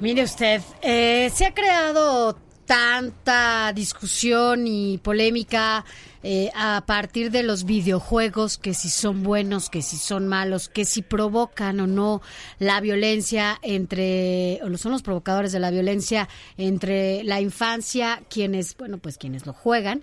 Mire usted, eh, se ha creado tanta discusión y polémica eh, a partir de los videojuegos, que si son buenos, que si son malos, que si provocan o no la violencia entre, o son los provocadores de la violencia entre la infancia, quienes, bueno, pues quienes lo juegan.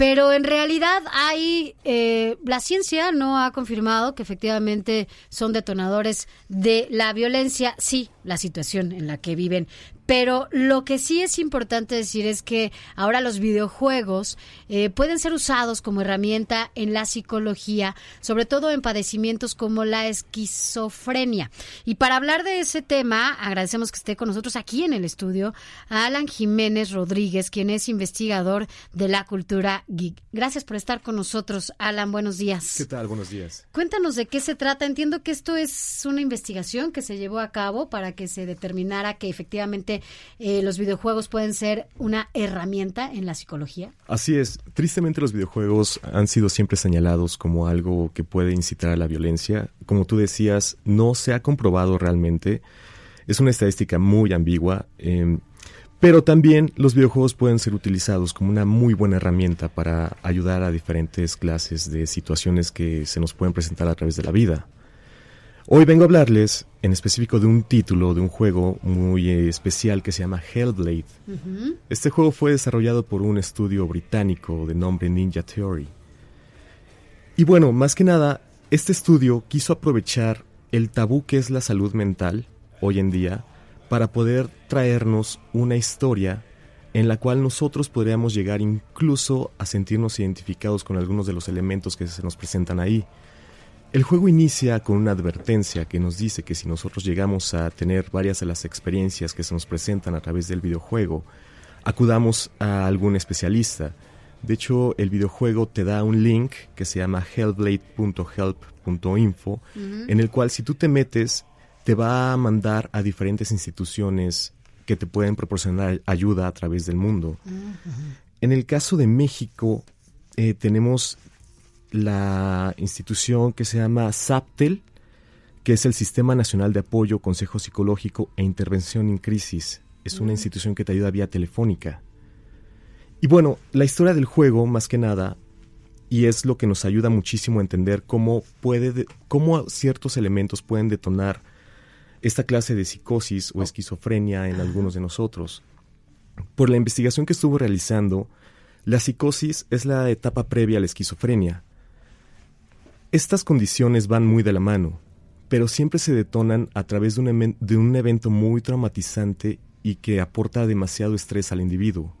Pero en realidad hay, eh, la ciencia no ha confirmado que efectivamente son detonadores de la violencia, sí, la situación en la que viven. Pero lo que sí es importante decir es que ahora los videojuegos eh, pueden ser usados como herramienta en la psicología, sobre todo en padecimientos como la esquizofrenia. Y para hablar de ese tema, agradecemos que esté con nosotros aquí en el estudio a Alan Jiménez Rodríguez, quien es investigador de la cultura geek. Gracias por estar con nosotros, Alan. Buenos días. ¿Qué tal? Buenos días. Cuéntanos de qué se trata. Entiendo que esto es una investigación que se llevó a cabo para que se determinara que efectivamente eh, los videojuegos pueden ser una herramienta en la psicología. Así es. Tristemente los videojuegos han sido siempre señalados como algo que puede incitar a la violencia. Como tú decías, no se ha comprobado realmente. Es una estadística muy ambigua. em, pero también los videojuegos pueden ser utilizados como una muy buena herramienta para ayudar a diferentes clases de situaciones que se nos pueden presentar a través de la vida. Hoy vengo a hablarles en específico de un título de un juego muy eh, especial que se llama Hellblade. Este juego fue desarrollado por un estudio británico de nombre Ninja Theory. Y bueno, más que nada, este estudio quiso aprovechar el tabú que es la salud mental hoy en día para poder traernos una historia en la cual nosotros podríamos llegar incluso a sentirnos identificados con algunos de los elementos que se nos presentan ahí. El juego inicia con una advertencia que nos dice que si nosotros llegamos a tener varias de las experiencias que se nos presentan a través del videojuego, acudamos a algún especialista. De hecho, el videojuego te da un link que se llama hellblade.help.info, en el cual si tú te metes, te va a mandar a diferentes instituciones que te pueden proporcionar ayuda a través del mundo. En el caso de México, eh, tenemos la institución que se llama SAPTEL, que es el Sistema Nacional de Apoyo, Consejo Psicológico e Intervención en Crisis. Es una institución que te ayuda vía telefónica. Y bueno, la historia del juego, más que nada, y es lo que nos ayuda muchísimo a entender cómo, puede de- cómo ciertos elementos pueden detonar esta clase de psicosis o esquizofrenia en algunos de nosotros. Por la investigación que estuvo realizando, la psicosis es la etapa previa a la esquizofrenia. Estas condiciones van muy de la mano, pero siempre se detonan a través de un, evento muy traumatizante y que aporta demasiado estrés al individuo.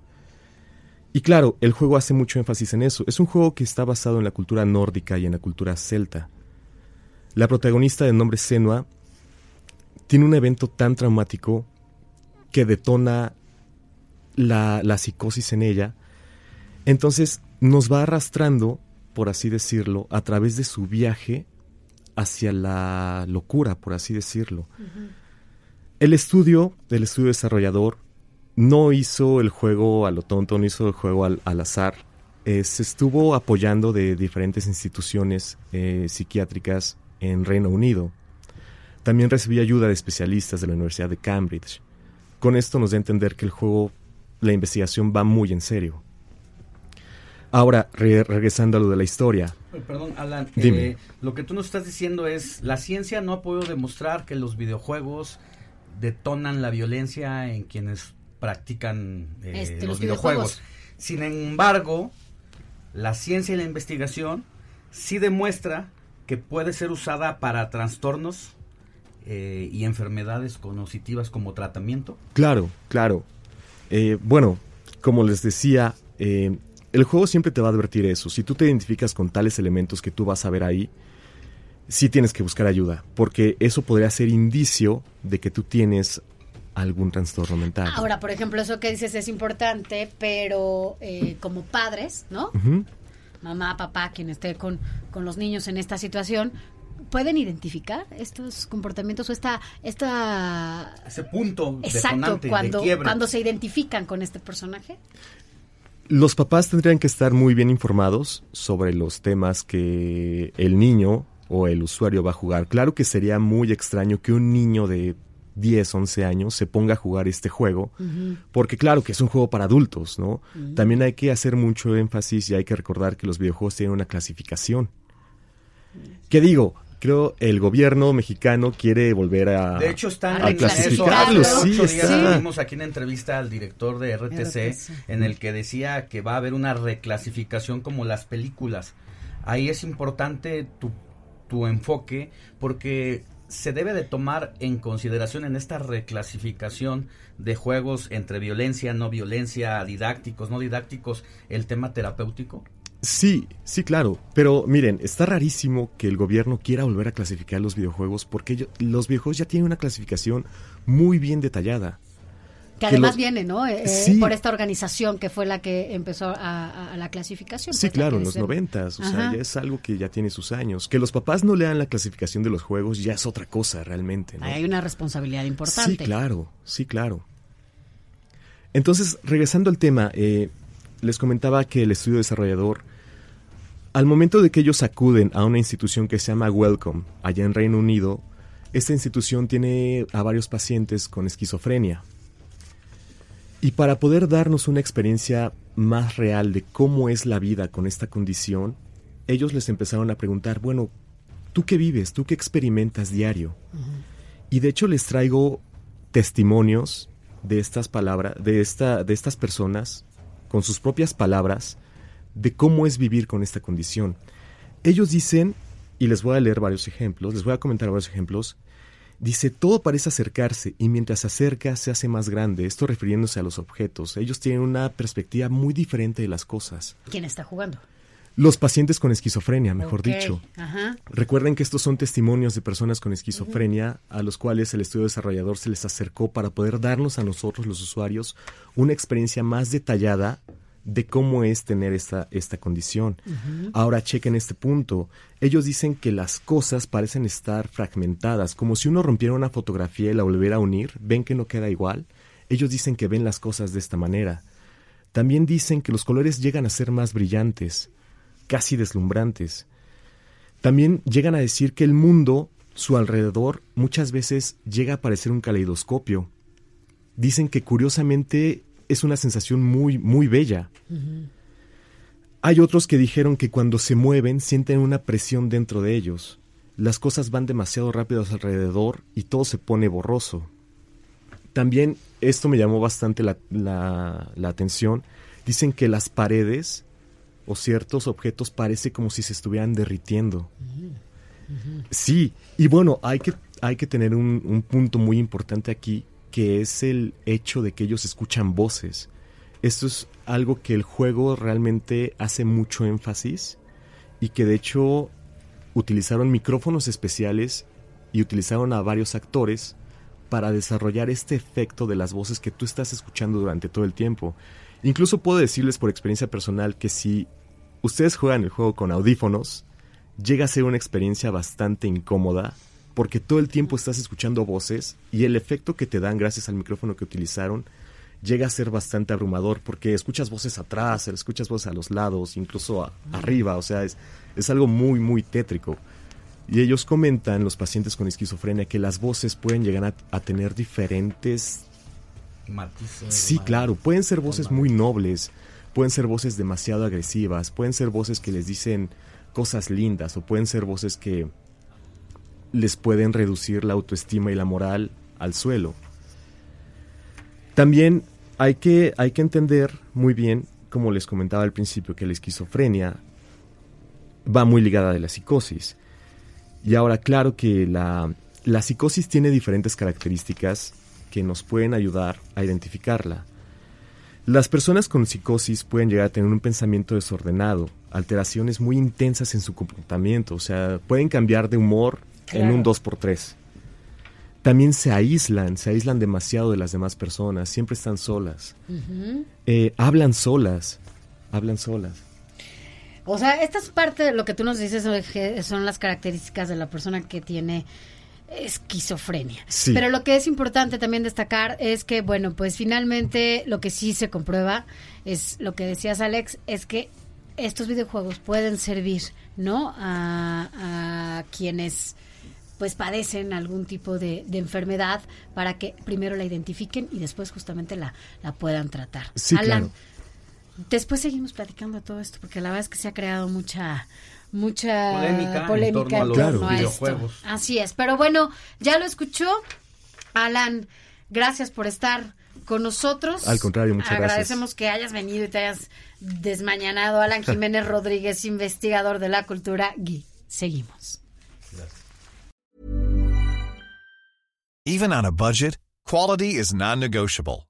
Y claro, el juego hace mucho énfasis en eso. Es un juego que está basado en la cultura nórdica y en la cultura celta. La protagonista de nombre Senua tiene un evento tan traumático que detona la psicosis en ella. Entonces nos va arrastrando, por así decirlo, a través de su viaje hacia la locura, por así decirlo. El estudio del estudio desarrollador no hizo el juego a lo tonto, no hizo el juego al, al azar. Eh, se estuvo apoyando de diferentes instituciones eh, psiquiátricas en Reino Unido. También recibí ayuda de especialistas de la Universidad de Cambridge. Con esto nos da a entender que el juego, la investigación va muy en serio. Ahora, re- regresando a lo de la historia. Eh, Perdón, Alan. Dime. eh, lo que tú nos estás diciendo es, la ciencia no ha podido demostrar que los videojuegos detonan la violencia en quienes practican eh, Este, los, los videojuegos. videojuegos. Sin embargo, la ciencia y la investigación sí demuestra que puede ser usada para trastornos eh, y enfermedades cognitivas como tratamiento. Claro, claro. Eh, bueno, como les decía, eh, el juego siempre te va a advertir eso. Si tú te identificas con tales elementos que tú vas a ver ahí, sí tienes que buscar ayuda, porque eso podría ser indicio de que tú tienes algún trastorno mental. Ahora, por ejemplo, eso que dices es importante, pero eh, como padres, ¿no? Mamá, papá, quien esté con, con los niños en esta situación, pueden identificar estos comportamientos o esta esta ese punto exacto cuando cuando se identifican con este personaje los papás tendrían que estar muy bien informados sobre los temas que el niño o el usuario va a jugar. Claro que sería muy extraño que un niño de 10, 11 años se ponga a jugar este juego, porque claro que es un juego para adultos, ¿no? También hay que hacer mucho énfasis y hay que recordar que los videojuegos tienen una clasificación. ¿Qué digo? Creo el gobierno mexicano quiere volver a De hecho están a clasificarlos, sí, sí. Tuvimos aquí una entrevista al director de RTC, en el que decía que va a haber una reclasificación como las películas. Ahí es importante tu, tu enfoque porque se debe de tomar en consideración en esta reclasificación de juegos entre violencia, no violencia, didácticos, no didácticos, el tema terapéutico? Sí, sí, claro. Pero miren, está rarísimo que el gobierno quiera volver a clasificar los videojuegos porque los videojuegos ya tienen una clasificación muy bien detallada. Que además viene, ¿no? Eh, eh, por esta organización que fue la que empezó a, la clasificación. Sí, pues, claro, en los noventas. O sea, ya es algo que ya tiene sus años. Que los papás no lean la clasificación de los juegos ya es otra cosa realmente. Hay una responsabilidad importante. Sí, claro, sí, claro. Entonces, regresando al tema, eh, les comentaba que el estudio desarrollador al momento de que ellos acuden a una institución que se llama Welcome, allá en Reino Unido, esta institución tiene a varios pacientes con esquizofrenia. Y para poder darnos una experiencia más real de cómo es la vida con esta condición, ellos les empezaron a preguntar, bueno, ¿tú qué vives? ¿Tú qué experimentas diario? Y de hecho les traigo testimonios de estas palabras, de, esta, de estas personas, con sus propias palabras, de cómo es vivir con esta condición. Ellos dicen, y les voy a leer varios ejemplos, les voy a comentar varios ejemplos, dice, todo parece acercarse y mientras se acerca se hace más grande, esto refiriéndose a los objetos. Ellos tienen una perspectiva muy diferente de las cosas. ¿Quién está jugando? Los pacientes con esquizofrenia, mejor dicho. Recuerden que estos son testimonios de personas con esquizofrenia a los cuales el estudio desarrollador se les acercó para poder darnos a nosotros, los usuarios, una experiencia más detallada de cómo es tener esta, esta condición. Ahora chequen este punto. Ellos dicen que las cosas parecen estar fragmentadas, como si uno rompiera una fotografía y la volviera a unir, ven que no queda igual. Ellos dicen que ven las cosas de esta manera. También dicen que los colores llegan a ser más brillantes, casi deslumbrantes. También llegan a decir que el mundo, su alrededor, muchas veces llega a parecer un caleidoscopio. Dicen que curiosamente es una sensación muy, muy bella. Hay otros que dijeron que cuando se mueven sienten una presión dentro de ellos. Las cosas van demasiado rápido a su alrededor y todo se pone borroso. También esto me llamó bastante la, la, atención. Dicen que las paredes o ciertos objetos parece como si se estuvieran derritiendo. Sí, y bueno, hay que, hay que tener un, un punto muy importante aquí que es el hecho de que ellos escuchan voces. Esto es algo que el juego realmente hace mucho énfasis y que de hecho utilizaron micrófonos especiales y utilizaron a varios actores para desarrollar este efecto de las voces que tú estás escuchando durante todo el tiempo. Incluso puedo decirles por experiencia personal que si ustedes juegan el juego con audífonos, llega a ser una experiencia bastante incómoda porque todo el tiempo estás escuchando voces y el efecto que te dan gracias al micrófono que utilizaron llega a ser bastante abrumador porque escuchas voces atrás, escuchas voces a los lados, incluso arriba, o sea, es, es algo muy, muy tétrico. Y ellos comentan, los pacientes con esquizofrenia, que las voces pueden llegar a, tener diferentes... Matices. Sí, claro, pueden ser voces muy nobles, pueden ser voces demasiado agresivas, pueden ser voces que les dicen cosas lindas o pueden ser voces que les pueden reducir la autoestima y la moral al suelo. También hay que, hay que entender muy bien, como les comentaba al principio, que la esquizofrenia va muy ligada de la psicosis. Y ahora, claro que la, la psicosis tiene diferentes características que nos pueden ayudar a identificarla. Las personas con psicosis pueden llegar a tener un pensamiento desordenado, alteraciones muy intensas en su comportamiento, o sea, pueden cambiar de humor en un 2x3. También se aíslan, se aíslan demasiado de las demás personas, siempre están solas. Eh, hablan solas, hablan solas. O sea, esta es parte de lo que tú nos dices, son las características de la persona que tiene esquizofrenia. Pero lo que es importante también destacar es que, bueno, pues finalmente lo que sí se comprueba es lo que decías, Alex, es que estos videojuegos pueden servir, ¿no? A, quienes pues padecen algún tipo de, enfermedad para que primero la identifiquen y después justamente la, la puedan tratar. Alan, después seguimos platicando de todo esto porque la verdad es que se ha creado mucha mucha polémica, en torno a, videojuegos. Así es, pero bueno, ya lo escuchó. Alan, gracias por estar con nosotros. Al contrario, muchas gracias. Agradecemos que hayas venido y te hayas desmañanado. Alan Jiménez Rodríguez, investigador de la cultura Gui. Seguimos. Even on a budget, quality is non-negotiable.